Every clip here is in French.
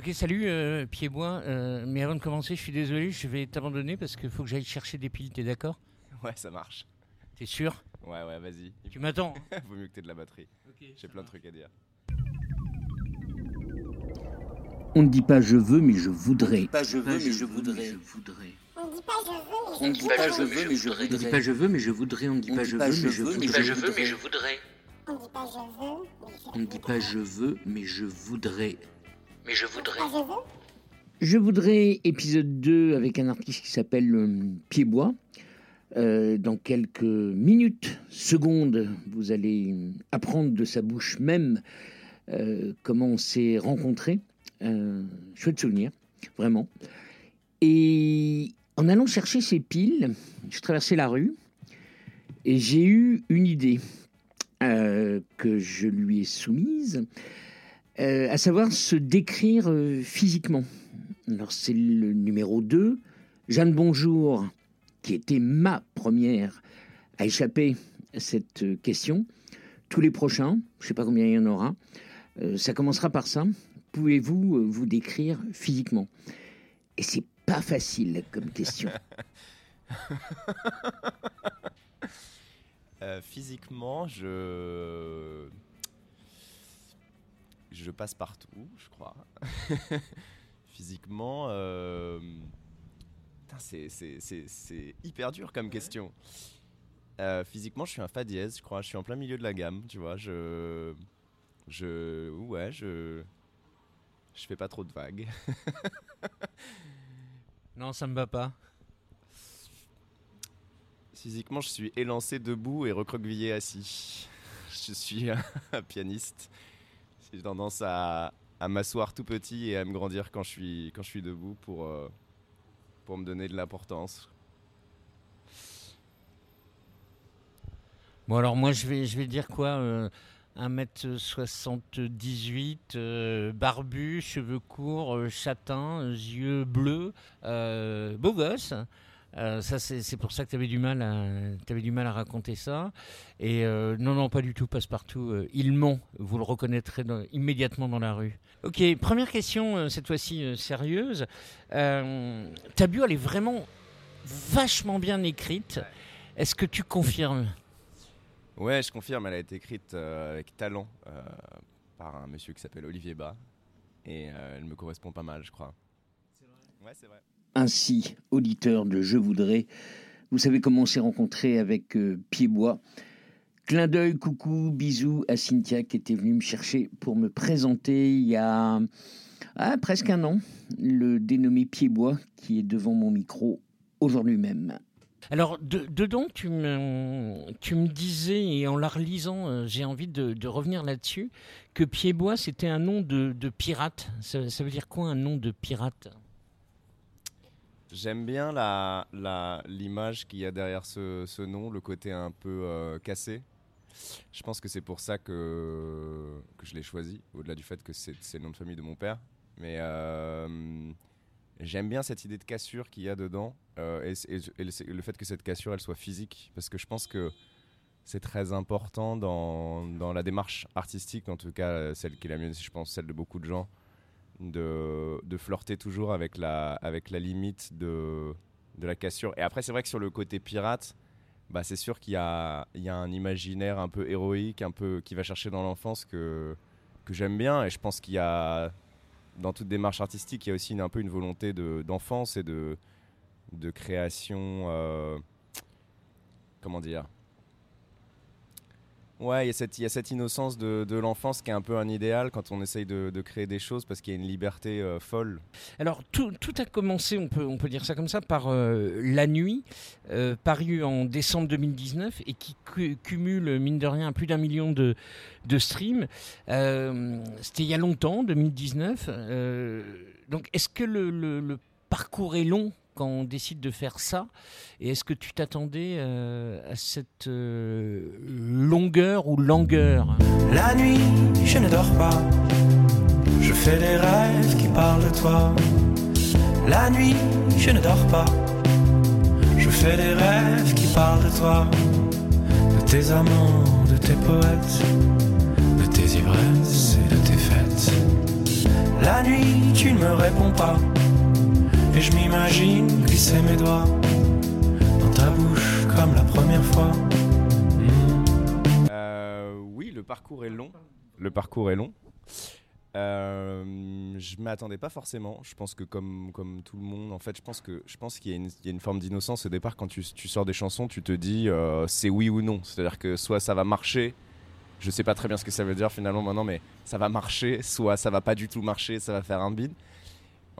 Ok, salut euh, Piedbois. Euh, mais avant de commencer, je suis désolé, je vais t'abandonner parce qu'il faut que j'aille chercher des piles, t'es d'accord? Ouais, ça marche. T'es sûr? Ouais, ouais, vas-y. Tu m'attends Vaut mieux que t'aies de la batterie. J'ai plein de trucs à dire. On ne dit pas je veux, mais je voudrais. Pas je veux, mais je voudrais. On dit pas je veux, On ne dit pas je veux, mais je On ne dit voudrais. pas je veux, mais je voudrais. On ne dit On pas dit je veux, mais je veux, mais voudrais. je voudrais. voudrais. on dit pas je veux, mais je On ne dit pas je veux, mais je voudrais. Mais je pas je voudrais épisode 2 avec un artiste qui s'appelle euh, Piedbois. Euh, dans quelques minutes, secondes, vous allez apprendre de sa bouche même euh, comment on s'est rencontrés. Euh, chouette souvenir, vraiment. Et en allant chercher ces piles, je traversais la rue et j'ai eu une idée euh, que je lui ai soumise, euh, à savoir se décrire euh, physiquement. Alors c'est le numéro 2, Jeanne Bonjour, qui était ma première à échapper à cette euh, question. Tous les prochains, je ne sais pas combien il y en aura, ça commencera par ça. Pouvez-vous vous décrire physiquement? Et c'est pas facile comme question. Physiquement, je. Je passe partout, je crois. physiquement. euh, c'est- hyper dur comme question. Euh, physiquement, je suis un fa dièse, je crois. Je suis en plein milieu de la gamme, tu vois. Je. Je. Ouais, je. Je fais pas trop de vagues. Non, ça me va pas. Physiquement, je suis élancé debout et recroquevillé assis. Je suis un pianiste. J'ai tendance à, m'asseoir tout petit et à me grandir quand je suis, quand je suis debout pour, euh, pour me donner de l'importance. Bon, alors moi, je vais, je vais dire quoi euh, 1m78, euh, barbu, cheveux courts, euh, châtain, yeux bleus, beau gosse. Euh, ça, c'est c'est pour ça que tu avais, du mal à- t'avais du mal à raconter ça. Et euh, non, non, pas du tout, passe-partout. Euh, ils ment, vous le reconnaîtrez dans- immédiatement dans la rue. Ok, première question, euh, cette fois-ci euh, sérieuse. Euh, ta bio, elle est vraiment vachement bien écrite. Est-ce que tu confirmes? Ouais, je confirme, elle a été écrite euh, avec talent euh, par un monsieur qui s'appelle Olivier Bas. Et euh, elle me correspond pas mal, je crois. Ouais, c'est vrai. Ainsi, auditeur de Je voudrais, vous savez comment on s'est rencontré avec euh, Piedbois. Clin d'œil, coucou, bisous à Cynthia qui était venue me chercher pour me présenter il y a ah, presque un an, le dénommé Piedbois qui est devant mon micro aujourd'hui même. Alors, de- dedans, tu me, tu me disais, et en la relisant, euh, j'ai envie de, revenir là-dessus, que Piedbois, c'était un nom de, pirate. Ça veut dire quoi, un nom de pirate? J'aime bien la, la- l'image qu'il y a derrière ce, ce nom, le côté un peu euh, cassé. Je pense que c'est pour ça que, que je l'ai choisi, au-delà du fait que c'est, le nom de famille de mon père. Mais euh, j'aime bien cette idée de cassure qu'il y a dedans euh, et, le, fait que cette cassure elle soit physique, parce que je pense que c'est très important dans, dans la démarche artistique, en tout cas celle qui est la mienne, je pense celle de beaucoup de gens, de, flirter toujours avec la, avec la limite de, de la cassure. Et après, c'est vrai que sur le côté pirate, bah, c'est sûr qu'il y a, il y a un imaginaire un peu héroïque, un peu qui va chercher dans l'enfance que, que j'aime bien. Et je pense qu'il y a, dans toute démarche artistique, il y a aussi une, un peu une volonté de, d'enfance et de, de création. euh, comment dire Ouais, il y, a cette, innocence de, l'enfance qui est un peu un idéal quand on essaye de, créer des choses parce qu'il y a une liberté euh, folle. Alors, tout, a commencé, on peut, dire ça comme ça, par euh, La Nuit, euh, paru en décembre 2019 et qui cu- cumule, mine de rien, plus d'un million de, streams. Euh, C'était il y a longtemps, 2019. Euh, donc, est-ce que le parcours est long? Quand on décide de faire ça Et est-ce que tu t'attendais euh, à cette euh, longueur ou langueur? La nuit, je ne dors pas. Je fais des rêves qui parlent de toi. La nuit, je ne dors pas. Je fais des rêves qui parlent de toi. De tes amants, de tes poètes. De tes ivresses et de tes fêtes. La nuit, tu ne me réponds pas. Et je m'imagine glisser mes doigts dans ta bouche comme la première fois. Euh, oui, le parcours est long. Le parcours est long. Euh, je m'attendais pas forcément. Je pense que comme, comme tout le monde, en fait, je pense que je pense qu'il y, a une- forme d'innocence au départ quand tu, tu sors des chansons, tu te dis euh, c'est oui ou non. C'est-à-dire que soit ça va marcher, je sais pas très bien ce que ça veut dire finalement maintenant, mais ça va marcher, soit ça va pas du tout marcher, ça va faire un bide.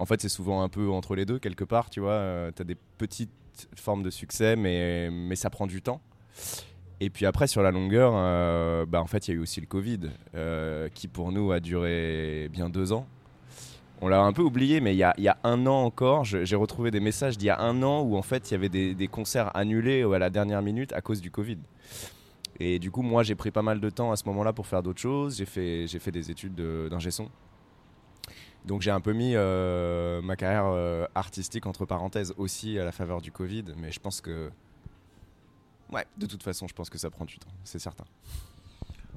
En fait, c'est souvent un peu entre les deux quelque part, tu vois. tu as des petites formes de succès, mais, mais ça prend du temps. Et puis après, sur la longueur, euh, bah, en fait, il y a eu aussi le Covid, euh, qui pour nous a duré bien deux ans. On l'a un peu oublié, mais il y a, y a un an encore, j'ai retrouvé des messages d'il y a un an où en fait il y avait des, concerts annulés à la dernière minute à cause du Covid. Et du coup, moi, j'ai pris pas mal de temps à ce moment-là pour faire d'autres choses. J'ai fait, fait des études de- d'ingé son. Donc j'ai un peu mis euh, ma carrière euh, artistique entre parenthèses aussi à la faveur du Covid, mais je pense que Ouais, de toute façon, je pense que ça prend du temps, c'est certain.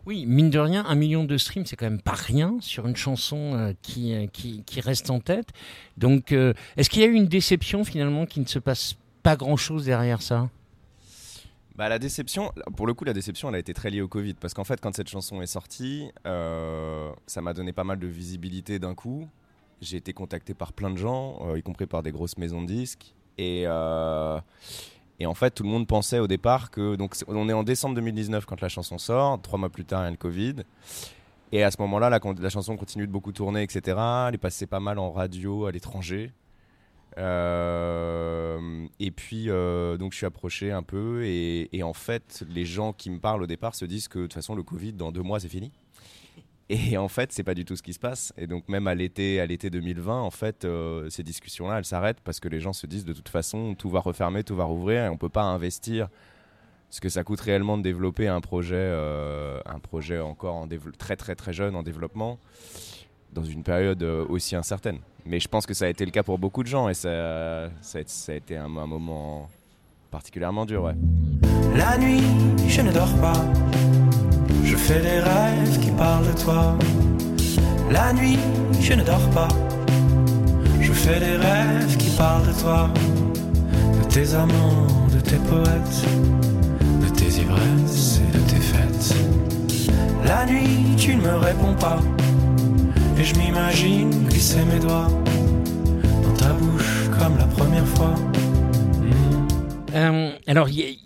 Oui, mine de rien, un million de streams, c'est quand même pas rien sur une chanson euh, qui, qui, qui reste en tête. Donc, est-ce qu'il y a eu une déception finalement qui ne se passe pas grand-chose derrière ça? Bah la déception, pour le coup, la déception, elle a été très liée au Covid, parce qu'en fait, quand cette chanson est sortie, euh, ça m'a donné pas mal de visibilité d'un coup. J'ai été contacté par plein de gens, euh, y compris par des grosses maisons de disques, et euh, et en fait, tout le monde pensait au départ que donc on est en décembre 2019 quand la chanson sort, trois mois plus tard, il y a le Covid. Et à ce moment-là, la chanson continue de beaucoup tourner, etc. Elle est passée pas mal en radio à l'étranger. Euh, et puis, euh, donc, je suis approché un peu. Et, en fait, les gens qui me parlent au départ se disent que de toute façon, le Covid, dans deux mois, c'est fini. Et en fait, c'est pas du tout ce qui se passe. Et donc, même à l'été, à l'été 2020, en fait, euh, ces discussions-là, elles s'arrêtent parce que les gens se disent de toute façon, tout va refermer, tout va rouvrir, et on peut pas investir ce que ça coûte réellement de développer un projet, un projet encore très très très jeune en développement, dans une période euh, aussi incertaine. Mais je pense que ça a été le cas pour beaucoup de gens et ça, ça, a, été un, un moment particulièrement dur, ouais. La nuit, je ne dors pas. Je fais des rêves qui parlent de toi. La nuit, je ne dors pas. Je fais des rêves qui parlent de toi. De tes amants, de tes poètes. De tes ivresses et de tes fêtes. La nuit, tu ne me réponds pas. Et je m'imagine glisser mes doigts dans ta bouche comme la première fois. Euh, alors, il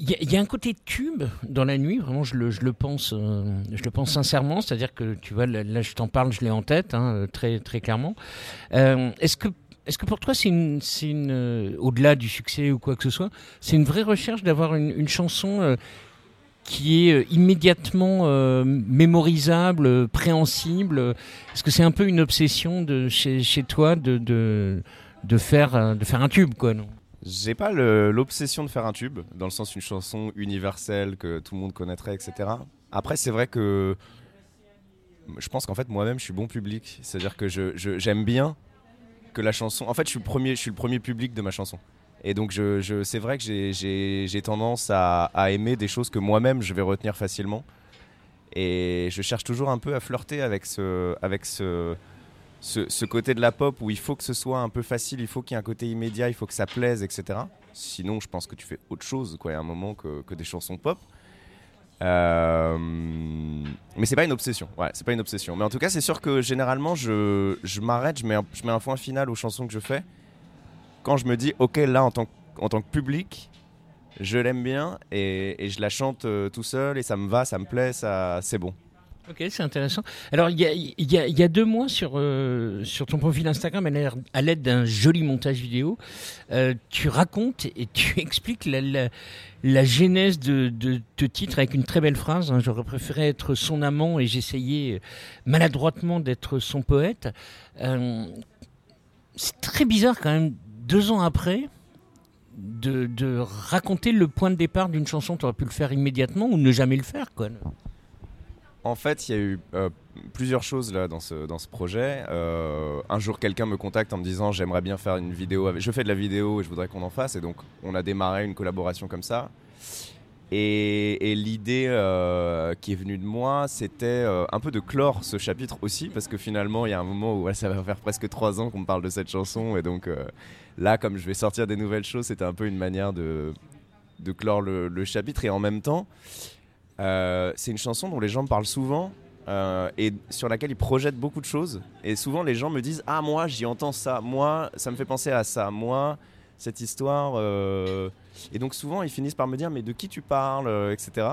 y, a- un côté tube dans la nuit, vraiment, je le, pense, euh, je le pense sincèrement. C'est-à-dire que, tu vois, là, je t'en parle, je l'ai en tête, hein, très, très clairement. Euh, Est-ce que, est-ce que pour toi, c'est une, une, au-delà du succès ou quoi que ce soit, c'est une vraie recherche d'avoir une, chanson qui est euh, immédiatement euh, mémorisable, euh, préhensible Est-ce que c'est un peu une obsession de chez, toi de, de, faire, de faire un tube, quoi, non J'ai pas l'obsession de faire un tube, dans le sens une chanson universelle que tout le monde connaîtrait, etc. Après, c'est vrai que je pense qu'en fait moi-même je suis bon public, c'est-à-dire que je- je- j'aime bien que la chanson. En fait, je suis le premier, je suis le premier public de ma chanson. Et donc, c'est vrai que j'ai- tendance à, aimer des choses que moi-même je vais retenir facilement. Et je cherche toujours un peu à flirter avec ce, côté de la pop où il faut que ce soit un peu facile, il faut qu'il y ait un côté immédiat, il faut que ça plaise, etc. Sinon, je pense que tu fais autre chose, quoi, à un moment que, des chansons pop. Euh, mais c'est pas une obsession, c'est pas une obsession. Mais en tout cas, c'est sûr que généralement, je, m'arrête, je mets un point final aux chansons que je fais. Quand je me dis, ok, là, en tant, que- en tant que public, je l'aime bien et, je la chante euh, tout seul et ça me va, ça me plaît, ça, c'est bon. Ok, c'est intéressant. Alors, il y a, y y a deux mois sur, euh, sur ton profil Instagram, à l'aide d'un joli montage vidéo, euh, tu racontes et tu expliques la, la, genèse de, de ce titre avec une très belle phrase. hein, J'aurais préféré être son amant et j'essayais maladroitement d'être son poète. C'est très bizarre quand même, deux ans après, de, raconter le point de départ d'une chanson. Tu aurais pu le faire immédiatement ou ne jamais le faire. Quoi. En fait, il y a eu euh, plusieurs choses là dans ce, dans ce projet. Euh, un jour, quelqu'un me contacte en me disant j'aimerais bien faire une vidéo. Avec... Je fais de la vidéo et je voudrais qu'on en fasse. Et donc, on a démarré une collaboration comme ça. Et, l'idée euh, qui est venue de moi, c'était euh, un peu de clore ce chapitre aussi, parce que finalement, il y a un moment où ça va faire presque trois ans qu'on parle de cette chanson, et donc euh, là, comme je vais sortir des nouvelles choses, c'était un peu une manière de, clore le, chapitre, et en même temps, c'est une chanson dont les gens parlent souvent. et sur laquelle ils projettent beaucoup de choses. Et souvent, les gens me disent Ah, moi, j'y entends ça. Moi, ça me fait penser à ça. Moi, cette histoire. euh, Et donc, souvent, ils finissent par me dire Mais de qui tu parles euh, etc.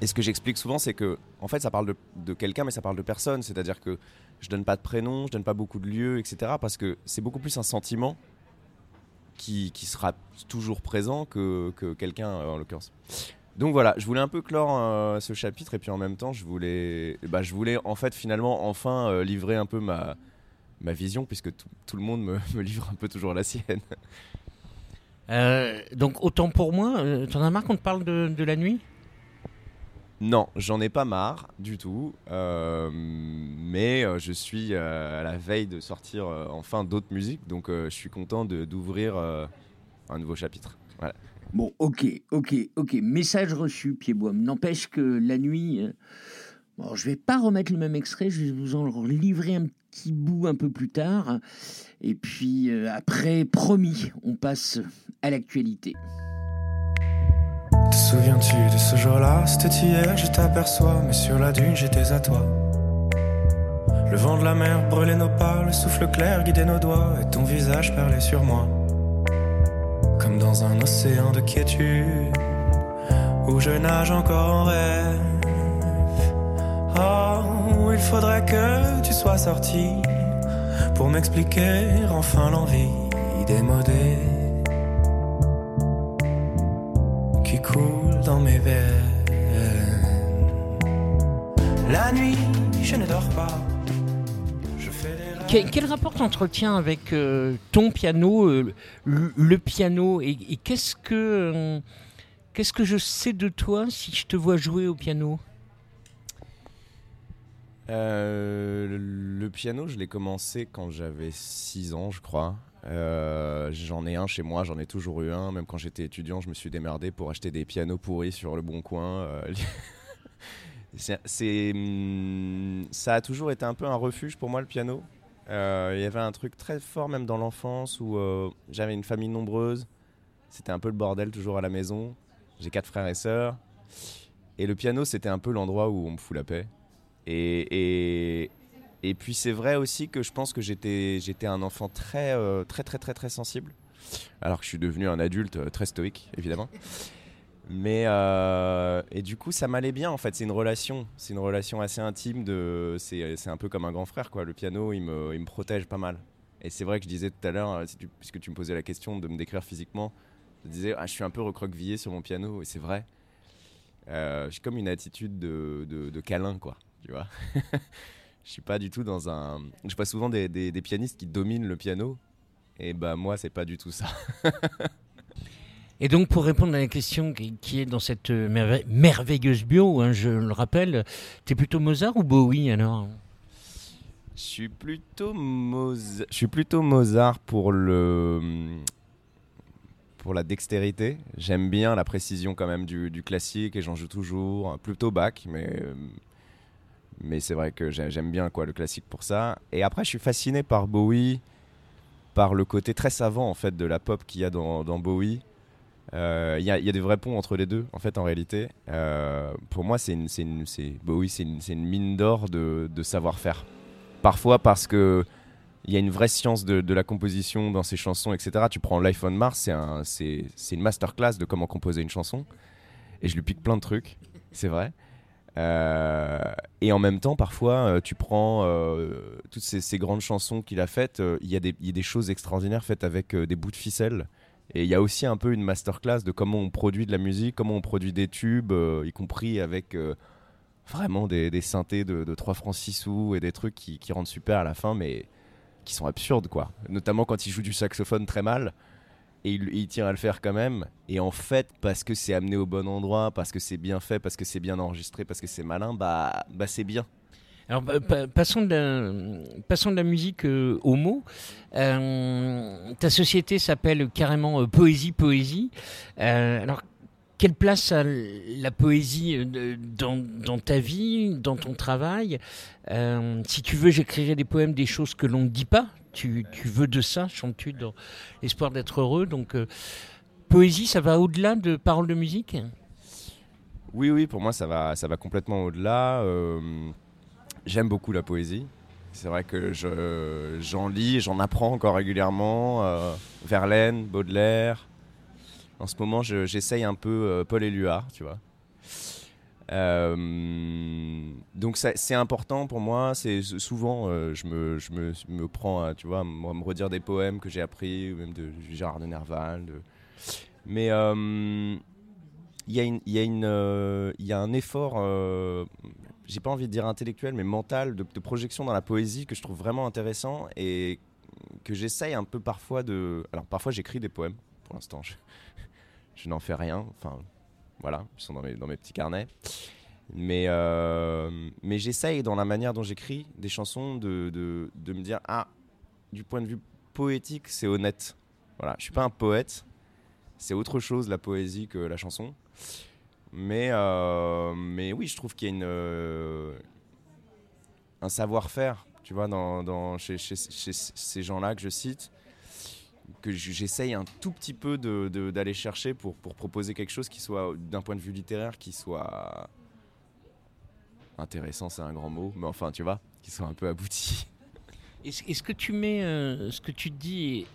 Et ce que j'explique souvent, c'est que, en fait, ça parle de, de quelqu'un, mais ça parle de personne. C'est-à-dire que je donne pas de prénom, je donne pas beaucoup de lieux, etc. Parce que c'est beaucoup plus un sentiment qui, qui sera toujours présent que, que quelqu'un, euh, en l'occurrence. Donc voilà, je voulais un peu clore ce chapitre et puis en même temps, je voulais, bah, je voulais en fait finalement enfin livrer un peu ma, ma vision puisque tout, tout le monde me, me livre un peu toujours la sienne. Euh, donc autant pour moi, euh, t'en as marre qu'on te parle de, de la nuit? Non, j'en ai pas marre du tout, euh, mais euh, je suis euh, à la veille de sortir euh, enfin d'autres musiques, donc euh, je suis content de- d'ouvrir euh, un nouveau chapitre. Voilà. Bon, ok, ok, ok. Message reçu, Piedbois. N'empêche que la nuit. euh, Bon, je vais pas remettre le même extrait, je vais vous en livrer un petit bout un peu plus tard. Et puis euh, après, promis, on passe à l'actualité. Te souviens-tu de ce jour-là? C'était hier, je t'aperçois, mais sur la dune j'étais à toi. Le vent de la mer brûlait nos pas, le souffle clair guidait nos doigts, et ton visage parlait sur moi. Comme dans un océan de quiétude, où je nage encore en rêve. Oh, il faudrait que tu sois sorti pour m'expliquer enfin l'envie démodée qui coule dans mes veines. La nuit, je ne dors pas. Quel, rapport t'entretiens avec euh, ton piano, euh, le, piano et, et qu'est-ce que euh, qu'est-ce que je sais de toi si je te vois jouer au piano? Euh, le, piano, je l'ai commencé quand j'avais 6 ans, je crois. Euh, j'en ai un chez moi, j'en ai toujours eu un. Même quand j'étais étudiant, je me suis démerdé pour acheter des pianos pourris sur le bon coin. Euh, c'est, hum, ça a toujours été un peu un refuge pour moi, le piano. Il y avait un truc très fort, même dans l'enfance, où j'avais une famille nombreuse. C'était un peu le bordel toujours à la maison. J'ai quatre frères et sœurs. Et le piano, c'était un peu l'endroit où on me fout la paix. Et, et, et puis c'est vrai aussi que je pense que j'étais un enfant très euh, très très très très sensible, alors que je suis devenu un adulte euh, très stoïque évidemment. Mais euh, et du coup ça m'allait bien en fait. C'est une relation, c'est une relation assez intime. C'est un peu comme un grand frère quoi. Le piano il me il me protège pas mal. Et c'est vrai que je disais tout à l'heure, puisque tu me posais la question de me décrire physiquement, je disais ah, je suis un peu recroquevillé sur mon piano et c'est vrai. J'ai comme une attitude de, de, de câlin quoi tu vois. je suis pas du tout dans un. Je vois souvent des, des, des pianistes qui dominent le piano, et bah moi c'est pas du tout ça. Et donc pour répondre à la question qui, qui est dans cette merve- merveilleuse bio, hein, je le rappelle, t'es plutôt Mozart ou Bowie alors? Je suis plutôt Mozart. Je suis plutôt Mozart pour le pour la dextérité. J'aime bien la précision quand même du, du classique et j'en joue toujours. Plutôt Bach, mais euh, mais c'est vrai que j'ai- j'aime bien quoi le classique pour ça. Et après, je suis fasciné par Bowie, par le côté très savant en fait de la pop qu'il y a dans, Bowie. Euh, Il y, a, des vrais ponts entre les deux en fait en réalité. Euh, pour moi, c'est Bowie, c'est une, mine d'or de, savoir-faire. Parfois parce que il y a une vraie science de, la composition dans ses chansons, etc. Tu prends Life on Mars, c'est un, une masterclass de comment composer une chanson. Et je lui pique plein de trucs, c'est vrai. Euh, et en même temps, parfois, euh, tu prends euh, toutes ces, grandes chansons qu'il a faites. Il y, a des- choses extraordinaires faites avec des bouts de ficelle. Et il y a aussi un peu une masterclass de comment on produit de la musique, comment on produit des tubes, y compris avec vraiment des, des synthés de, de 3 francs 6 sous et des trucs qui, qui rendent super à la fin, mais qui sont absurdes, quoi. Notamment quand il joue du saxophone très mal. Et il, tient à le faire quand même. Et en fait, parce que c'est amené au bon endroit, parce que c'est bien fait, parce que c'est bien enregistré, parce que c'est malin, bah, bah c'est bien. Alors pa- pa- passons, de la, musique euh, aux mots. Euh, ta société s'appelle carrément euh, Poésie Poésie. Alors quelle place a la poésie dans, dans ta vie, dans ton travail? Si tu veux, j'écrirai des poèmes, des choses que l'on ne dit pas. Tu, veux de ça, chantes-tu dans l'espoir d'être heureux. Donc, euh, poésie, ça va au-delà de paroles de musique? Oui, oui, pour moi, ça va, ça va complètement au-delà. Euh, J'aime beaucoup la poésie. C'est vrai que je- j'en lis, j'en apprends encore régulièrement. euh, Verlaine, Baudelaire. En ce moment, je- j'essaye un peu Paul Éluard, tu vois. Euh, donc c'est important pour moi. C'est souvent, euh, je, me, je me, prends, à, tu vois, me redire des poèmes que j'ai appris, ou même de Gérard de Nerval. Mais euh, il y, a une- il y, un effort, j'ai pas envie de dire intellectuel, mais mental, de, de projection dans la poésie que je trouve vraiment intéressant et que j'essaye un peu parfois de. Alors parfois j'écris des poèmes, pour l'instant je, je n'en fais rien, enfin voilà, ils sont dans mes, dans mes petits carnets. Mais, euh, mais j'essaye dans la manière dont j'écris des chansons de, de, de me dire Ah, du point de vue poétique, c'est honnête. Voilà, je suis pas un poète, c'est autre chose la poésie que la chanson. Mais, euh, mais oui, je trouve qu'il y a une, euh, un savoir-faire, tu vois, dans, dans- chez, chez- chez ces gens-là que je cite, que j'essaye un tout petit peu de- de- d'aller chercher pour, pour proposer quelque chose qui soit, d'un point de vue littéraire, qui soit intéressant, c'est un grand mot, mais enfin, tu vois, qui soit un peu abouti. Est-ce que tu mets euh, ce que tu te dis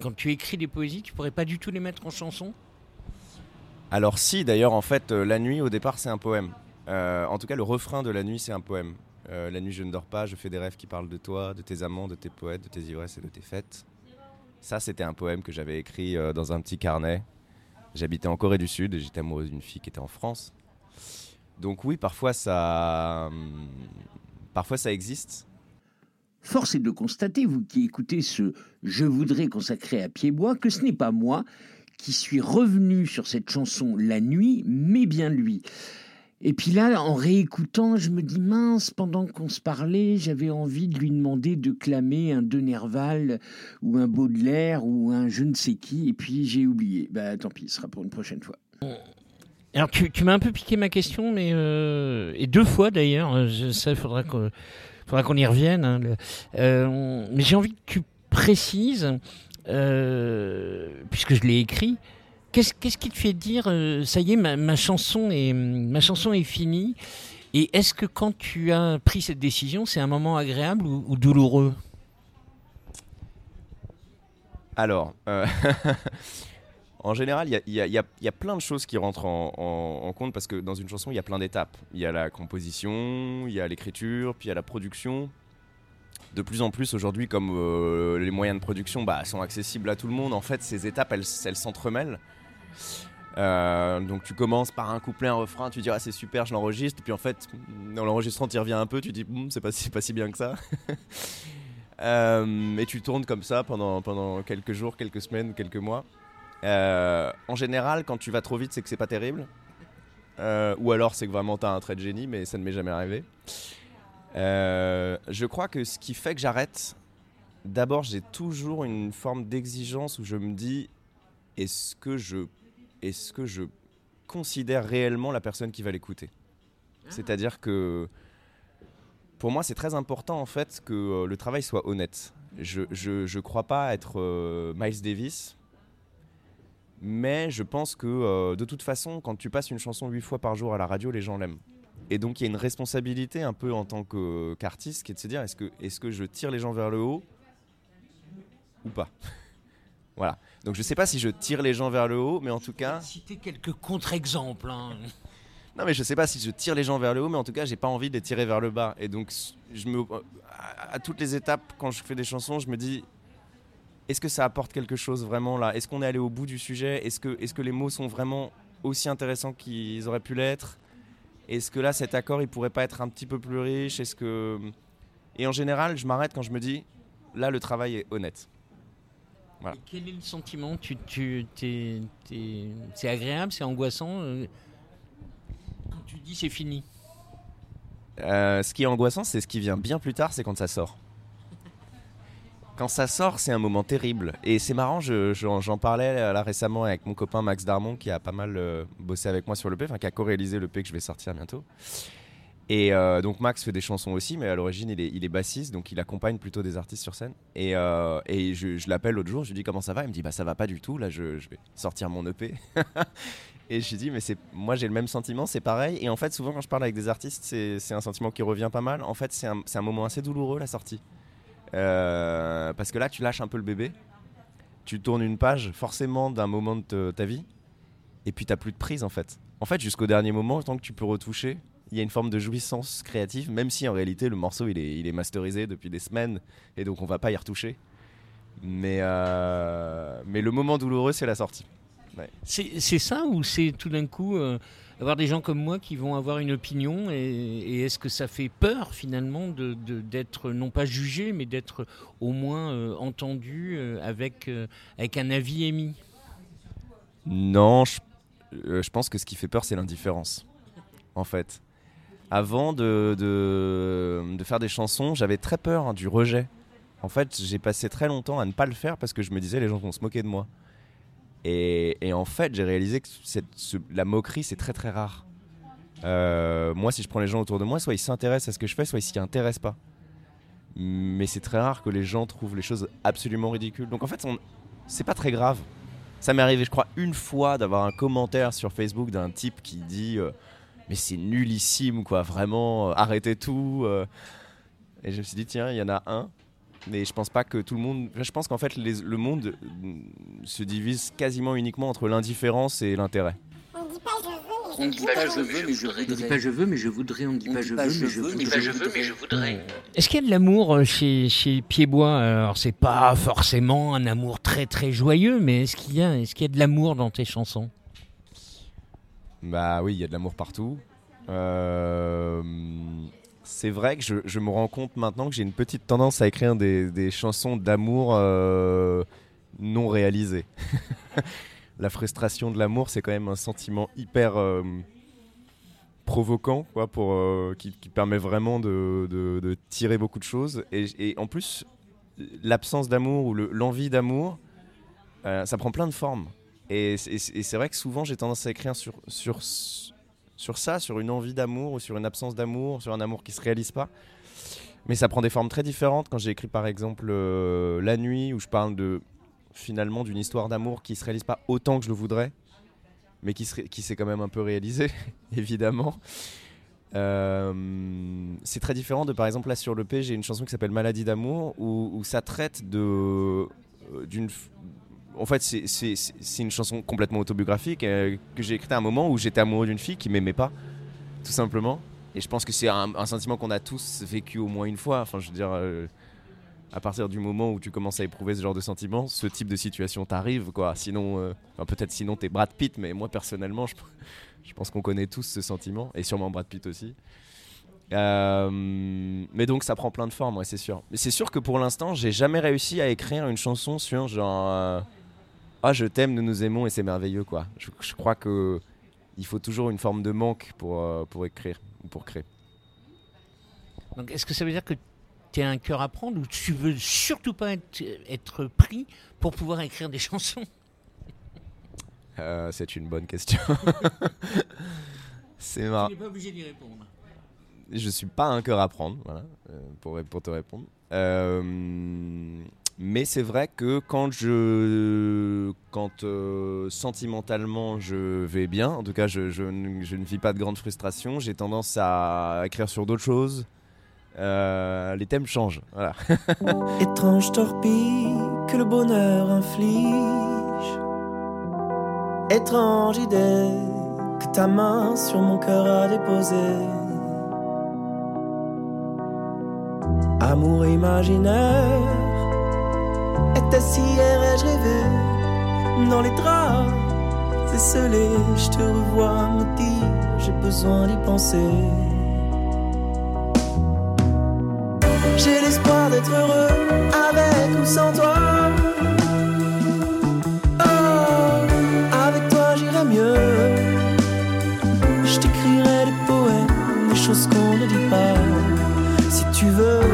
quand tu écris des poésies, tu pourrais pas du tout les mettre en chanson? Alors si, d'ailleurs, en fait, euh, La Nuit, au départ, c'est un poème. Euh, en tout cas, le refrain de La Nuit, c'est un poème. La nuit, je ne dors pas, je fais des rêves qui parlent de toi, de tes amants, de tes poètes, de tes ivresses et de tes fêtes. Ça, c'était un poème que j'avais écrit euh, dans un petit carnet. J'habitais en Corée du Sud et j'étais amoureux d'une fille qui était en France. Donc oui, parfois ça, hum, parfois ça existe. Force est de constater, vous qui écoutez ce Je voudrais consacré à Piedbois, que ce n'est pas moi qui suis revenu sur cette chanson la nuit, mais bien lui. Et puis là, en réécoutant, je me dis mince, pendant qu'on se parlait, j'avais envie de lui demander de clamer un De Nerval ou un Baudelaire ou un je ne sais qui, et puis j'ai oublié. Bah tant pis, ce sera pour une prochaine fois. Alors tu, m'as un peu piqué ma question, mais euh, et deux fois d'ailleurs. euh, Ça, faudra qu'on faudra qu'on y revienne. hein, euh, mais j'ai envie que tu précises, puisque je l'ai écrit. Qu'est-ce qui te fait dire euh, ça y est, ma, chanson est finie Et est-ce que quand tu as pris cette décision, c'est un moment agréable ou, ou douloureux? Alors, euh, en général, il y a, plein de choses qui rentrent en, compte parce que dans une chanson, il y a plein d'étapes. Il y a la composition, il y a l'écriture, puis il y a la production. De plus en plus aujourd'hui, comme euh, les moyens de production bah, sont accessibles à tout le monde, en fait, ces étapes, elles s'entremêlent. Euh, donc tu commences par un couplet, un refrain, tu dis ah c'est super, je l'enregistre, puis en fait dans l'enregistrement tu reviens un peu, tu dis Hum, c'est pas, si- bien que ça. Euh, et tu tournes comme ça pendant, quelques jours, quelques semaines, quelques mois. Euh, en général, quand tu vas trop vite, c'est que c'est pas terrible. Euh, ou alors c'est que vraiment t'as un trait de génie, mais ça ne m'est jamais arrivé. Je crois que ce qui fait que j'arrête, d'abord j'ai toujours une forme d'exigence où je me dis est-ce que je, est-ce que je considère réellement la personne qui va l'écouter? C'est-à-dire que pour moi c'est très important en fait que euh, le travail soit honnête. Je, je, je crois pas être euh, Miles Davis, mais je pense que euh, de toute façon, quand tu passes une chanson huit fois par jour à la radio, les gens l'aiment. Et donc il y a une responsabilité un peu en tant qu'artiste qui est de se dire est-ce que, est que je tire les gens vers le haut ou pas? Voilà. Donc je sais pas si je tire les gens vers le haut, mais en tout cas. Citer quelques contre-exemples. hein. Non, mais je sais pas si je tire les gens vers le haut, mais en tout cas, j'ai pas envie de les tirer vers le bas. Et donc, je me, à, à toutes les étapes, quand je fais des chansons, je me dis est-ce que ça apporte quelque chose vraiment là? Est-ce qu'on est allé au bout du sujet? Est-ce que, est que les mots sont vraiment aussi intéressants qu'ils auraient pu l'être? Est-ce que là, cet accord, il pourrait pas être un petit peu plus riche? Est-ce que. Et en général, je m'arrête quand je me dis là, le travail est honnête. Voilà. Et quel est le sentiment tu, tu, C'est agréable, c'est angoissant euh, Quand tu dis c'est fini? Euh, ce qui est angoissant, c'est ce qui vient bien plus tard, c'est quand ça sort. quand ça sort, c'est un moment terrible. Et c'est marrant, je- j'en parlais euh, là récemment avec mon copain Max Darmon qui a pas mal euh, bossé avec moi sur l'EP, enfin qui a co-réalisé l'EP que je vais sortir bientôt. Et euh, donc Max fait des chansons aussi, mais à l'origine il est, il est bassiste, donc il accompagne plutôt des artistes sur scène. Et, euh, et je, l'appelle l'autre jour, je lui dis comment ça va, il me dit bah ça va pas du tout, là je, je vais sortir mon EP. et je lui dis mais c'est moi j'ai le même sentiment, c'est pareil. Et en fait souvent quand je parle avec des artistes, c'est un sentiment qui revient pas mal. En fait c'est un, un moment assez douloureux la sortie. Euh, parce que là tu lâches un peu le bébé, tu tournes une page forcément d'un moment de ta vie, et puis t'as plus de prise en fait. En fait jusqu'au dernier moment, tant que tu peux retoucher, il y a une forme de jouissance créative, même si en réalité le morceau il est, il est masterisé depuis des semaines et donc on va pas y retoucher. Mais, euh, mais le moment douloureux c'est la sortie. C'est c'est ça ou c'est tout d'un coup euh, avoir des gens comme moi qui vont avoir une opinion et, et est-ce que ça fait peur finalement de- de- d'être non pas jugé mais d'être au moins euh, entendu avec, avec un avis émis? Non, je, je pense que ce qui fait peur c'est l'indifférence. En fait. Avant de, de, faire des chansons, j'avais très peur hein, du rejet. En fait, j'ai passé très longtemps à ne pas le faire parce que je me disais les gens vont se moquer de moi. Et, et en fait, j'ai réalisé que la moquerie, c'est très très rare. Euh, moi, si je prends les gens autour de moi, soit ils s'intéressent à ce que je fais, soit ils s'y intéressent pas. Mais c'est très rare que les gens trouvent les choses absolument ridicules. Donc en fait, c'est pas très grave. Ça m'est arrivé, je crois, une fois d'avoir un commentaire sur Facebook d'un type qui dit euh, Mais c'est nullissime, quoi, vraiment, euh, arrêtez tout. euh. Et je me suis dit Tiens, il y en a un. Mais je pense pas que tout le monde. Je pense qu'en fait, les- le monde euh, se divise quasiment uniquement entre l'indifférence et l'intérêt. On dit pas je veux, On ne dit pas je veux, mais je On ne dit voudrais. pas je veux, mais je voudrais. On ne dit On pas dit je pas veux, je mais je veux, mais voudrais. je veux, mais je voudrais. Est-ce qu'il y a de l'amour euh, chez, chez Piedbois? Alors c'est pas forcément un amour très très joyeux mais est-ce qu'il y, a- est-ce qu'il y a de l'amour dans tes chansons? Bah oui, il y a de l'amour partout. Euh, c'est vrai que je, me rends compte maintenant que j'ai une petite tendance à écrire des, chansons d'amour euh, non réalisées. La frustration de l'amour, c'est quand même un sentiment hyper euh, provoquant, quoi, pour, qui, permet vraiment de, tirer beaucoup de choses. Et, en plus, l'absence d'amour ou le- l'envie d'amour, ça prend plein de formes. Et, c'est- vrai que souvent j'ai tendance à écrire sur, sur, sur ça, sur une envie d'amour ou sur une absence d'amour, sur un amour qui se réalise pas. Mais ça prend des formes très différentes. Quand j'ai écrit par exemple euh, La Nuit, où je parle de finalement d'une histoire d'amour qui se réalise pas autant que je le voudrais, mais qui, qui s'est quand même un peu réalisée, évidemment. Euh, c'est très différent de par exemple là sur le P, j'ai une chanson qui s'appelle Maladie d'amour où, où ça traite de euh, d'une en fait, c'est- une chanson complètement autobiographique euh, que j'ai écrite à un moment où j'étais amoureux d'une fille qui m'aimait pas, tout simplement. Et je pense que c'est un, sentiment qu'on a tous vécu au moins une fois. Enfin, je veux dire, euh, à partir du moment où tu commences à éprouver ce genre de sentiment, ce type de situation t'arrive, quoi. Sinon, euh, enfin, peut-être sinon t'es Brad Pitt, mais moi personnellement, je, pense qu'on connaît tous ce sentiment, et sûrement Brad Pitt aussi. Mais donc ça prend plein de formes, ouais, c'est sûr. Mais c'est sûr que pour l'instant, j'ai jamais réussi à écrire une chanson sur genre ah je t'aime, nous nous aimons et c'est merveilleux quoi. Je, je crois que il faut toujours une forme de manque pour euh, pour écrire ou pour créer. Donc est-ce que ça veut dire que tu as un cœur à prendre ou tu veux surtout pas être, être pris pour pouvoir écrire des chansons? Euh, c'est une bonne question. c'est marrant. Tu n'es pas obligé d'y répondre. je suis pas un cœur à prendre, voilà, euh, pour, pour te répondre. Euh, mais c'est vrai que quand je, quand euh, sentimentalement je vais bien, en tout cas je, je je ne vis pas de grande frustration, j'ai tendance à écrire sur d'autres choses. Euh, les thèmes changent, voilà. Étrange torpille que le bonheur inflige. Étrange idée que ta main sur mon cœur a déposée. Amour imaginaire, était-ce hier ai-je rêvé dans les draps esselés? Je te revois me dire, j'ai besoin d'y penser. J'ai l'espoir d'être heureux avec ou sans toi. Oh, avec toi j'irai mieux. Je t'écrirai des poèmes, des choses qu'on ne dit pas. Si tu veux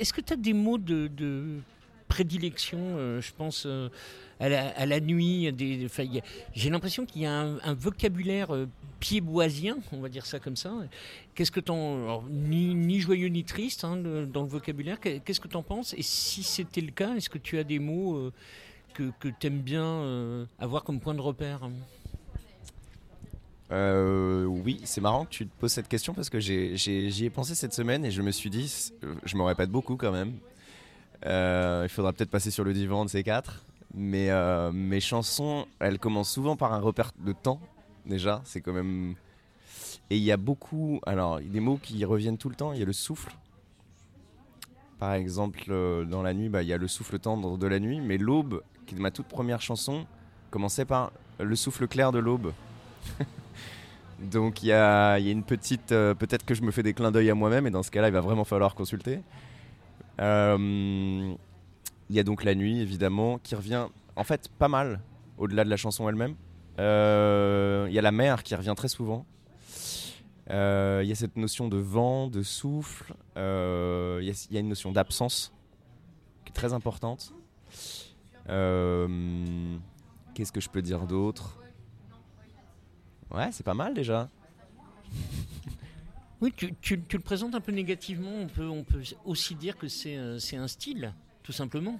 Est-ce que tu as des mots de, prédilection euh, Je pense euh, à, la, nuit. J'ai l'impression qu'il y a un, vocabulaire euh, piéboisien, on va dire ça comme ça. Qu'est-ce que t'en. Ni, ni joyeux ni triste hein, dans le vocabulaire. Qu'est-ce que tu en penses? Et si c'était le cas, est-ce que tu as des mots euh, que, que tu aimes bien avoir comme point de repère? Euh, oui, c'est marrant que tu te poses cette question parce que j'y ai, pensé cette semaine et je me suis dit, je me répète beaucoup quand même. Euh, il faudra peut-être passer sur le divan de ces quatre. Mais euh, mes chansons, elles commencent souvent par un repère de temps, déjà. C'est quand même. Et il y a beaucoup. Alors, des mots qui reviennent tout le temps. Il y a le souffle. Par exemple, euh, dans la nuit, bah, il y a le souffle tendre de la nuit. Mais l'aube, qui est ma toute première chanson, commençait par le souffle clair de l'aube. Donc il y a, une petite... Euh, peut-être que je me fais des clins d'œil à moi-même, et dans ce cas-là, il va vraiment falloir consulter. Euh, il y a donc la nuit, évidemment, qui revient en fait pas mal au-delà de la chanson elle-même. Euh, il y a la mer qui revient très souvent. Il y a cette notion de vent, de souffle. Il y, y, a une notion d'absence qui est très importante. Qu'est-ce que je peux dire d'autre? Ouais, c'est pas mal déjà. oui, tu, tu, tu, le présentes un peu négativement. On peut, on peut aussi dire que c'est euh, un style, tout simplement.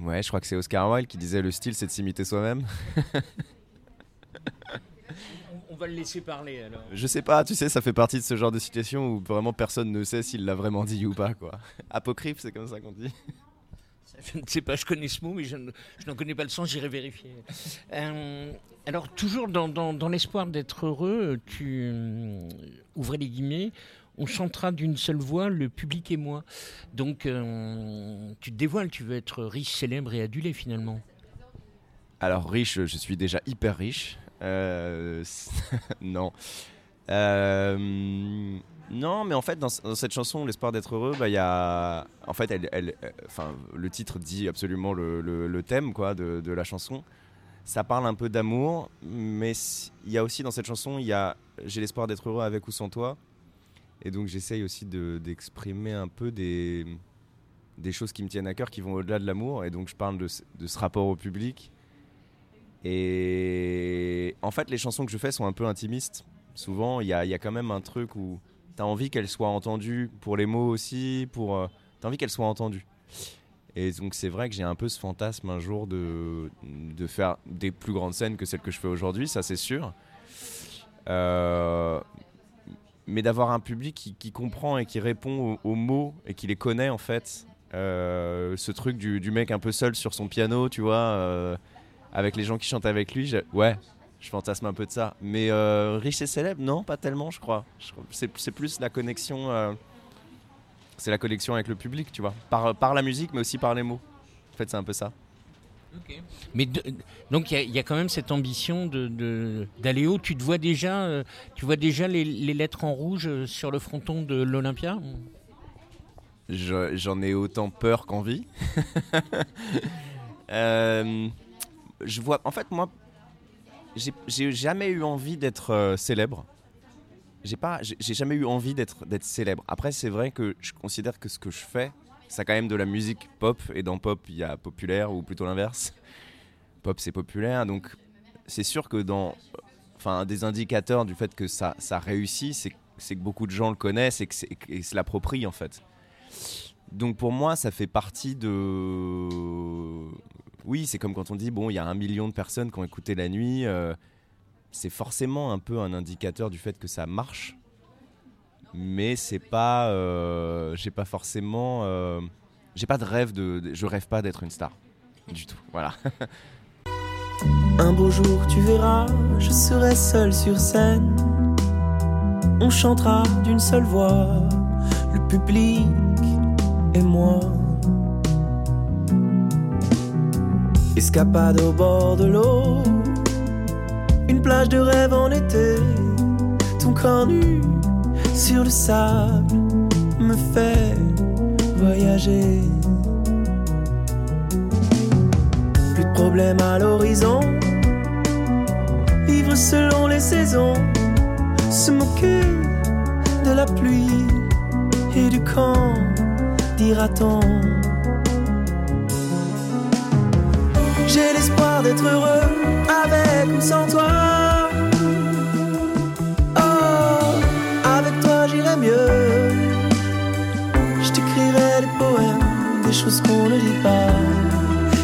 Ouais, je crois que c'est Oscar Wilde qui disait le style, c'est de s'imiter soi-même. on va le laisser parler alors. Je sais pas, tu sais, ça fait partie de ce genre de situation où vraiment personne ne sait s'il l'a vraiment dit ou pas, quoi. Apocryphe, c'est comme ça qu'on dit. Je ne sais pas, je connais ce mot, mais je, n'en connais pas le sens, j'irai vérifier. Euh, alors, toujours dans, l'espoir d'être heureux, tu euh, ouvrez les guillemets, on chantera d'une seule voix, le public et moi. Donc, euh, tu te dévoiles, tu veux être riche, célèbre et adulé finalement. Alors, riche, je suis déjà hyper riche. non. Non, mais en fait, dans, cette chanson, L'espoir d'être heureux, bah, y a... en fait, le titre dit absolument le, thème quoi, de, la chanson. Ça parle un peu d'amour, mais il y a aussi dans cette chanson, il y a J'ai l'espoir d'être heureux avec ou sans toi. Et donc, j'essaye aussi d'exprimer un peu des, choses qui me tiennent à cœur, qui vont au-delà de l'amour. Et donc, je parle de, ce rapport au public. Et en fait, les chansons que je fais sont un peu intimistes. Souvent, il y a quand même un truc où T'as envie qu'elle soit entendue pour les mots aussi, pour. Euh, envie qu'elle soit entendue. Et donc c'est vrai que j'ai un peu ce fantasme un jour de, de faire des plus grandes scènes que celles que je fais aujourd'hui, ça c'est sûr. Euh, mais d'avoir un public qui, comprend et qui répond aux, mots et qui les connaît en fait. Euh, ce truc du, du, mec un peu seul sur son piano, tu vois, avec les gens qui chantent avec lui, ouais, je fantasme un peu de ça. Mais euh, riche et célèbre, non, pas tellement, je crois. C'est plus la connexion. Euh, c'est la connexion avec le public, tu vois. Par, par la musique, mais aussi par les mots. En fait, c'est un peu ça. Mais donc il y, y, a quand même cette ambition de d'aller haut. Tu te vois déjà, euh, tu vois déjà les, les, lettres en rouge sur le fronton de l'Olympia? J'en ai autant peur qu'envie. euh, je vois. En fait, moi, j'ai jamais eu envie d'être euh, célèbre. J'ai pas, j'ai jamais eu envie d'être d'être célèbre. Après, c'est vrai que je considère que ce que je fais, c'est quand même de la musique pop. Et dans pop, il y a populaire ou plutôt l'inverse. Pop, c'est populaire. Donc, c'est sûr que dans, enfin, des indicateurs du fait que ça, ça réussit, c'est que beaucoup de gens le connaissent et que se l'approprient en fait. Donc pour moi, ça fait partie de oui, c'est comme quand on dit, bon, il y a un million de personnes qui ont écouté la nuit. Euh, c'est forcément un peu un indicateur du fait que ça marche. Mais c'est pas. Euh, j'ai pas forcément. Euh, j'ai pas de rêve de. Je rêve pas d'être une star. Du tout. Voilà. un beau jour, tu verras, je serai seul sur scène. On chantera d'une seule voix, le public et moi. Escapade au bord de l'eau, une plage de rêve en été. Ton corps nu sur le sable me fait voyager. Plus de problèmes à l'horizon, vivre selon les saisons, se moquer de la pluie et du dira-t-on J'ai l'espoir d'être heureux avec ou sans toi. Oh, avec toi j'irai mieux. Je t'écrirai des poèmes, des choses qu'on ne dit pas.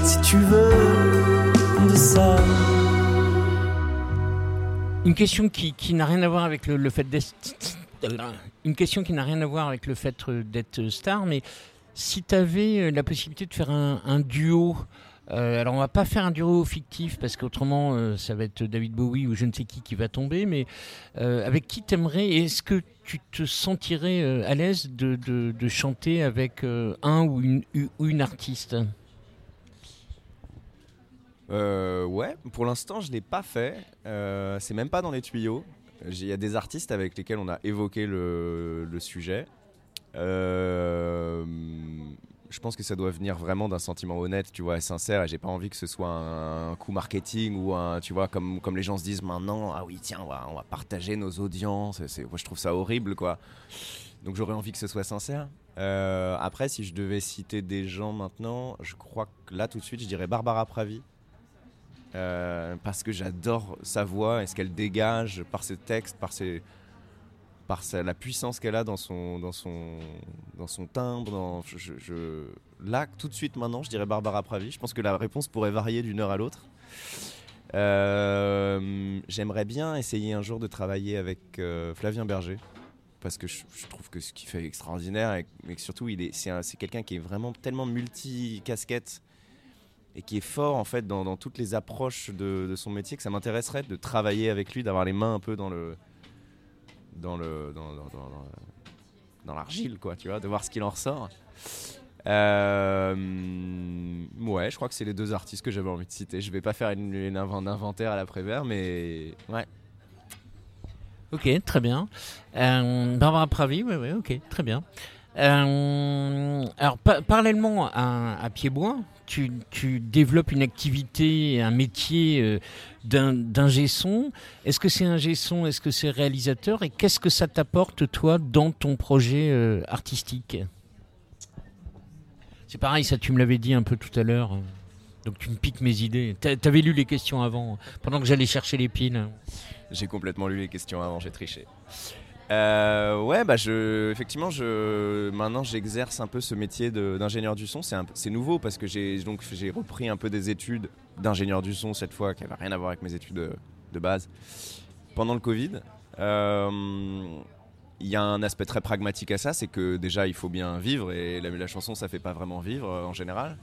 Si tu veux de ça. Une question qui, qui n'a rien à voir avec le, fait d'être une question qui n'a rien à voir avec le fait euh, d'être star, mais si tu avais la possibilité de faire un duo, euh, alors on va pas faire un duo fictif parce qu'autrement euh, ça va être David Bowie ou je ne sais qui qui va tomber, mais euh, avec qui t'aimerais est-ce que tu te sentirais à l'aise de, chanter avec un ou une, artiste? Ouais, pour l'instant, je l'ai pas fait. C'est même pas dans les tuyaux. Il y a des artistes avec lesquels on a évoqué le, sujet. Je pense que ça doit venir vraiment d'un sentiment honnête, tu vois, sincère. Et j'ai pas envie que ce soit un, coup marketing ou un, tu vois, comme, comme les gens se disent maintenant. Ah oui, tiens, on va, partager nos audiences. Moi, je trouve ça horrible, quoi. Donc j'aurais envie que ce soit sincère. Euh, après, si je devais citer des gens maintenant, je crois que là, tout de suite, je dirais Barbara Pravi. Euh, parce que j'adore sa voix et ce qu'elle dégage par ses textes, par, ses, par sa- la puissance qu'elle a dans son, dans son, dans son timbre. Dans, je, là, tout de suite maintenant, je dirais Barbara Pravi. Je pense que la réponse pourrait varier d'une heure à l'autre. Euh, J'aimerais bien essayer un jour de travailler avec euh, Flavien Berger. Parce que je, trouve que ce qu'il fait est extraordinaire et, que surtout il est, c'est, un- c'est quelqu'un qui est vraiment tellement multi-casquette et qui est fort en fait dans, dans toutes les approches de, de son métier que ça m'intéresserait de travailler avec lui, d'avoir les mains un peu dans le dans le dans, dans- dans- l'argile quoi, tu vois, de voir ce qu'il en ressort. Euh, ouais, je crois que c'est les deux artistes que j'avais envie de citer. Je vais pas faire une, un inventaire à l'après-vert, mais ouais. Ok, très bien. Euh, Barbara Pravi, oui, oui, ok, très bien. Euh, alors, pa- parallèlement à, à Piedbois, tu, tu développes une activité, un métier euh, d'un d'ingé son. Est-ce que c'est ingé son? Est-ce que c'est réalisateur? Et qu'est-ce que ça t'apporte, toi, dans ton projet euh, artistique? C'est pareil, ça, tu me l'avais dit un peu tout à l'heure. euh, Donc, tu me piques mes idées. T'a- T'avais lu les questions avant, pendant que j'allais chercher les piles. J'ai complètement lu les questions avant, j'ai triché. Euh, ouais, bah je, effectivement, je, maintenant j'exerce un peu ce métier d'ingénieur du son. C'est un- nouveau parce que j'ai repris un peu des études d'ingénieur du son cette fois, qui n'avaient rien à voir avec mes études de, de base. Pendant le Covid, Euh, il y a un aspect très pragmatique à ça, c'est que déjà il faut bien vivre et la, la chanson ça fait pas vraiment vivre euh, en général.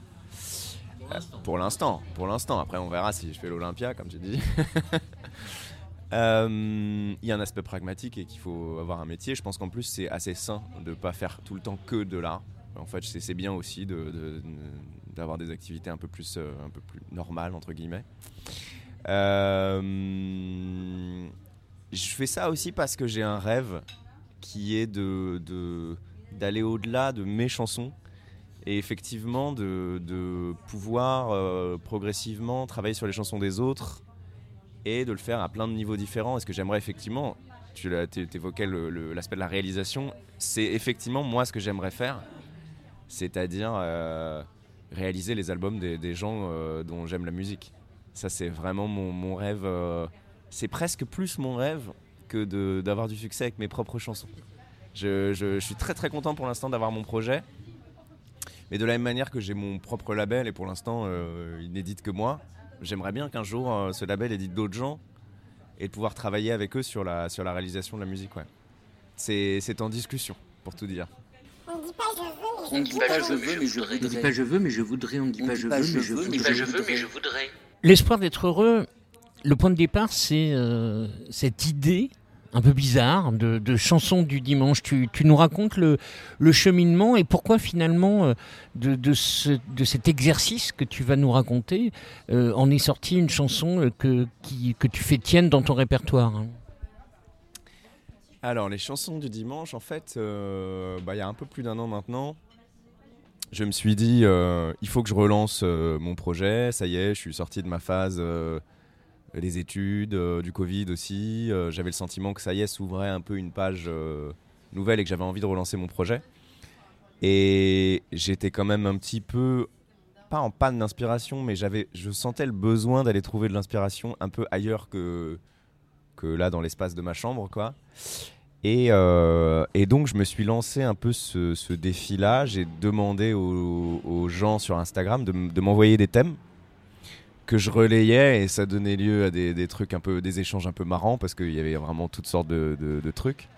Pour l'instant, pour l'instant. Après, on verra si je fais l'Olympia, comme tu dis. Euh, Il y a un aspect pragmatique et qu'il faut avoir un métier. Je pense qu'en plus, c'est assez sain de ne pas faire tout le temps que de l'art. En fait, c'est c'est bien aussi de- de- d'avoir des activités un peu plus, euh, un peu plus normales, entre guillemets. Euh, je fais ça aussi parce que j'ai un rêve qui est de d'aller au-delà de mes chansons et effectivement de, de pouvoir euh, progressivement travailler sur les chansons des autres et de le faire à plein de niveaux différents. Et ce que j'aimerais effectivement, tu le- l'aspect de la réalisation, c'est effectivement moi ce que j'aimerais faire, c'est-à-dire réaliser les albums des, gens euh, dont j'aime la musique. Ça c'est vraiment mon, mon rêve, euh, c'est presque plus mon rêve que d'avoir du succès avec mes propres chansons. Je, je- suis très très content pour l'instant d'avoir mon projet. Mais de la même manière que j'ai mon propre label et pour l'instant euh, il n'édite que moi, j'aimerais bien qu'un jour euh, ce label édite d'autres gens et de pouvoir travailler avec eux sur la, sur la réalisation de la musique. Ouais. C'est c'est en discussion, pour tout dire. On dit pas je veux, On ne dit pas je veux, mais je On dit voudrais. pas je veux, mais je voudrais. On pas dit je pas veux, je mais je veux, mais voudrais. je voudrais. L'espoir d'être heureux, le point de départ, c'est euh, cette idée un peu bizarre de, de chanson du dimanche. Tu, tu nous racontes le, le cheminement et pourquoi finalement euh, de, de, ce- de cet exercice que tu vas nous raconter euh, en est sortie une chanson que, qui- que tu fais tienne dans ton répertoire. hein. Alors, les chansons du dimanche, en fait, euh, bah, il y a un peu plus d'un an maintenant, je me suis dit, euh, il faut que je relance euh, mon projet. Ça y est, je suis sorti de ma phase euh, des études, euh, du Covid aussi. J'avais le sentiment que ça y est, s'ouvrait un peu une page nouvelle et que j'avais envie de relancer mon projet. Et j'étais quand même un petit peu, pas en panne d'inspiration, mais j'avais, je sentais le besoin d'aller trouver de l'inspiration un peu ailleurs que, que là dans l'espace de ma chambre, quoi. Et, euh, et donc je me suis lancé un peu ce, défi-là. J'ai demandé aux, gens sur Instagram de, m'envoyer des thèmes que je relayais et ça donnait lieu à des, trucs un peu, des échanges un peu marrants parce qu'il y avait vraiment toutes sortes de, trucs.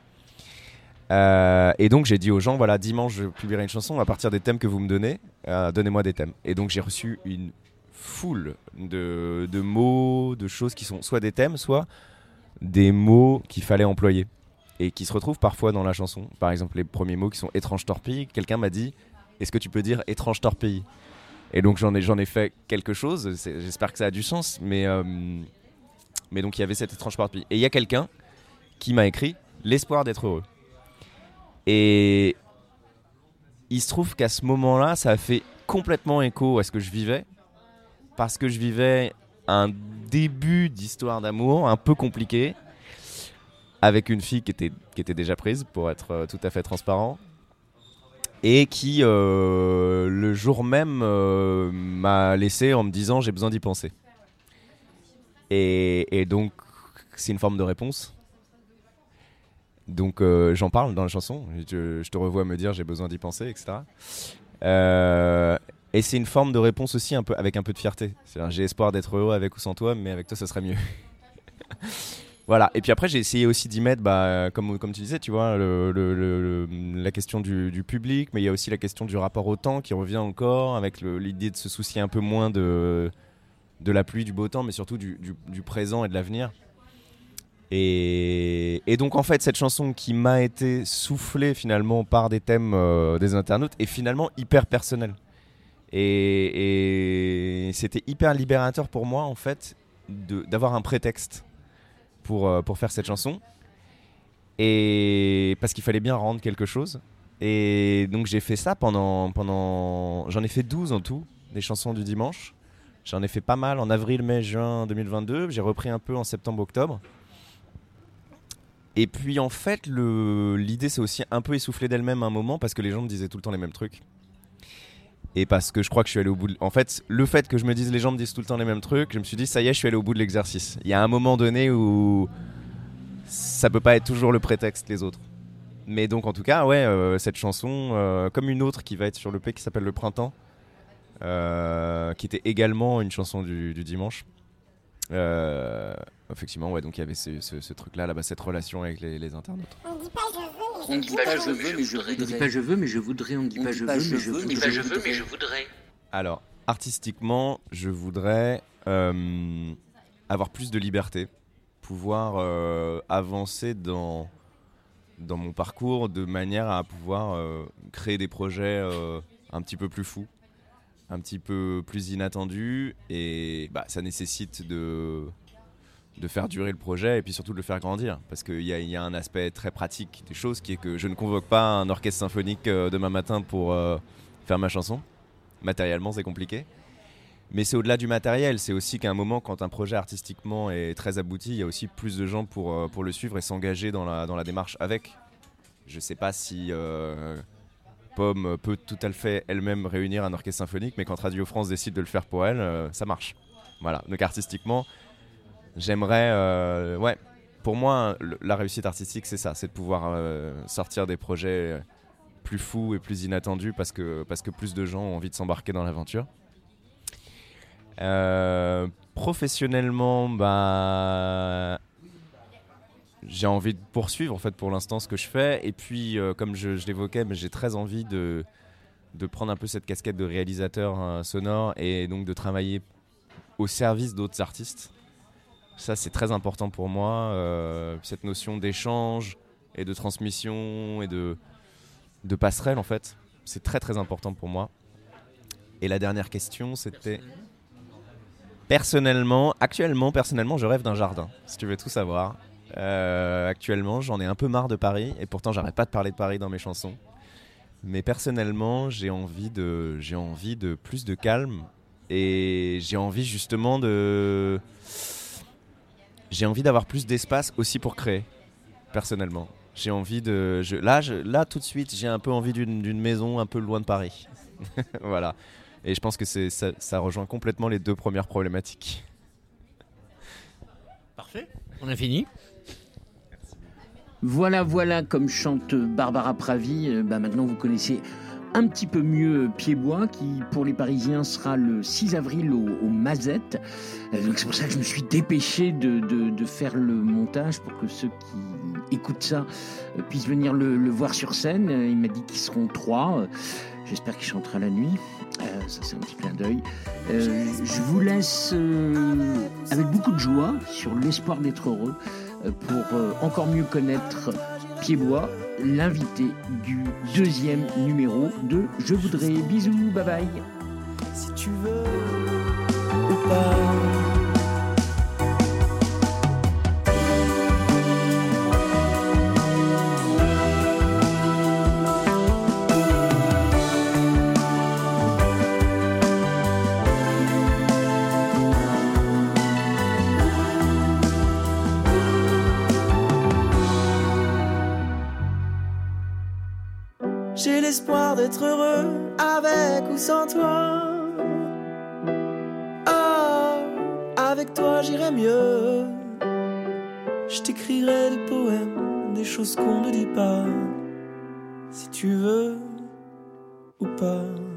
Euh, et donc j'ai dit aux gens, voilà, dimanche je publierai une chanson à partir des thèmes que vous me donnez. euh, Donnez-moi des thèmes. Et donc j'ai reçu une foule de mots, de choses qui sont soit des thèmes, soit des mots qu'il fallait employer et qui se retrouvent parfois dans la chanson. Par exemple, les premiers mots qui sont étrange torpille. Quelqu'un m'a dit, est-ce que tu peux dire étrange torpille? Et donc j'en ai, fait quelque chose. J'espère que ça a du sens, mais euh, mais donc il y avait cette étrange torpille. Et il y a quelqu'un qui m'a écrit l'espoir d'être heureux. Et il se trouve qu'à ce moment-là, ça a fait complètement écho à ce que je vivais, parce que je vivais un début d'histoire d'amour un peu compliqué, avec une fille qui était, qui était déjà prise, pour être euh, tout à fait transparent, et qui, euh, le jour même, euh, m'a laissé en me disant j'ai besoin d'y penser. Et, donc, c'est une forme de réponse. Donc j'en parle dans la chanson. Je, te revois me dire j'ai besoin d'y penser, etc. Et c'est une forme de réponse aussi un peu avec un peu de fierté. J'ai espoir d'être heureux avec ou sans toi, mais avec toi ça serait mieux. voilà. Et puis après j'ai essayé aussi d'y mettre, bah, comme, tu disais, tu vois, la question du, public, mais il y a aussi la question du rapport au temps qui revient encore, avec l'idée de se soucier un peu moins de, de la pluie, du beau temps, mais surtout du, présent et de l'avenir. Et, donc en fait cette chanson qui m'a été soufflée finalement par des thèmes euh, des internautes est finalement hyper personnelle. Et, et c'était hyper libérateur pour moi en fait d'avoir un prétexte pour, euh, pour faire cette chanson. Et parce qu'il fallait bien rendre quelque chose. Et donc j'ai fait ça pendant... pendant J'en ai fait 12 en tout, des chansons du dimanche. J'en ai fait pas mal en avril, mai, juin 2022. J'ai repris un peu en septembre, octobre. Et puis en fait, l'idée c'est aussi un peu essoufflé d'elle-même à un moment parce que les gens me disaient tout le temps les mêmes trucs. Et parce que je crois que je suis allé au bout de... En fait, le fait que je me dise les gens me disent tout le temps les mêmes trucs, je me suis dit ça y est, je suis allé au bout de l'exercice. Il y a un moment donné où ça peut pas être toujours le prétexte les autres. Mais donc en tout cas, ouais, euh, cette chanson, euh, comme une autre qui va être sur le P qui s'appelle Le Printemps, euh, qui était également une chanson du, dimanche. Effectivement, ouais, donc il y avait ce, truc-là, là-bas, cette relation avec les, internautes. On dit pas je On ne dit pas je veux, mais je On dit voudrais. pas je veux, mais je voudrais. On dit On pas dit je pas veux, je mais je veux, mais voudrais. je veux, mais je voudrais. Alors, artistiquement, je voudrais euh, avoir plus de liberté, pouvoir euh, avancer dans, dans mon parcours de manière à pouvoir euh, créer des projets euh, un petit peu plus fous, un petit peu plus inattendus, et bah, ça nécessite de, de faire durer le projet et puis surtout de le faire grandir, parce qu'il y a, un aspect très pratique des choses qui est que je ne convoque pas un orchestre symphonique euh, demain matin pour euh, faire ma chanson matériellement c'est compliqué. Mais c'est au-delà du matériel, c'est aussi qu'à un moment, quand un projet artistiquement est très abouti, il y a aussi plus de gens pour, euh, pour le suivre et s'engager dans la, dans la démarche avec. Je sais pas si Pomme peut tout à fait elle-même réunir un orchestre symphonique, mais quand Radio France décide de le faire pour elle, ça marche. Voilà, donc artistiquement, j'aimerais... euh, ouais, pour moi, la réussite artistique, c'est ça, c'est de pouvoir euh, sortir des projets plus fous et plus inattendus parce que, parce que plus de gens ont envie de s'embarquer dans l'aventure. Euh, professionnellement, bah, j'ai envie de poursuivre en fait pour l'instant ce que je fais. Et puis, comme je, l'évoquais, mais j'ai très envie de, de prendre un peu cette casquette de réalisateur sonore et donc de travailler au service d'autres artistes. Ça, c'est très important pour moi. euh, cette notion d'échange et de transmission et de, passerelle, en fait, c'est très très important pour moi. Et la dernière question, c'était personnellement, actuellement, personnellement, je rêve d'un jardin. Si tu veux tout savoir, Euh, actuellement, j'en ai un peu marre de Paris, et pourtant, j'arrête pas de parler de Paris dans mes chansons. Mais personnellement, j'ai envie de plus de calme, et j'ai envie justement de, j'ai envie d'avoir plus d'espace aussi pour créer. Personnellement, J'ai envie de. je- là, je- là, tout de suite, j'ai un peu envie d'une maison un peu loin de Paris. voilà. Et je pense que c'est ça, ça rejoint complètement les deux premières problématiques. Parfait. On a fini. Voilà, voilà, comme chante Barbara Pravi. Euh, bah, maintenant, vous connaissez un petit peu mieux Piedbois, qui pour les Parisiens sera le 6 avril au, au Mazette. Euh, donc c'est pour ça que je me suis dépêché de, de- faire le montage pour que ceux qui écoutent ça euh, puissent venir le, voir sur scène. Euh, Il m'a dit qu'ils seront trois. J'espère qu'il chantera la nuit. Ça, c'est un petit clin d'œil. Je vous laisse avec beaucoup de joie sur l'espoir d'être heureux pour encore mieux connaître Piedbois, l'invité du deuxième numéro de Je voudrais. Bisous, bye bye. si tu veux ou pas. L'espoir d'être heureux avec ou sans toi. Ah, avec toi j'irai mieux. Je t'écrirai des poèmes, des choses qu'on ne dit pas. Si tu veux ou pas.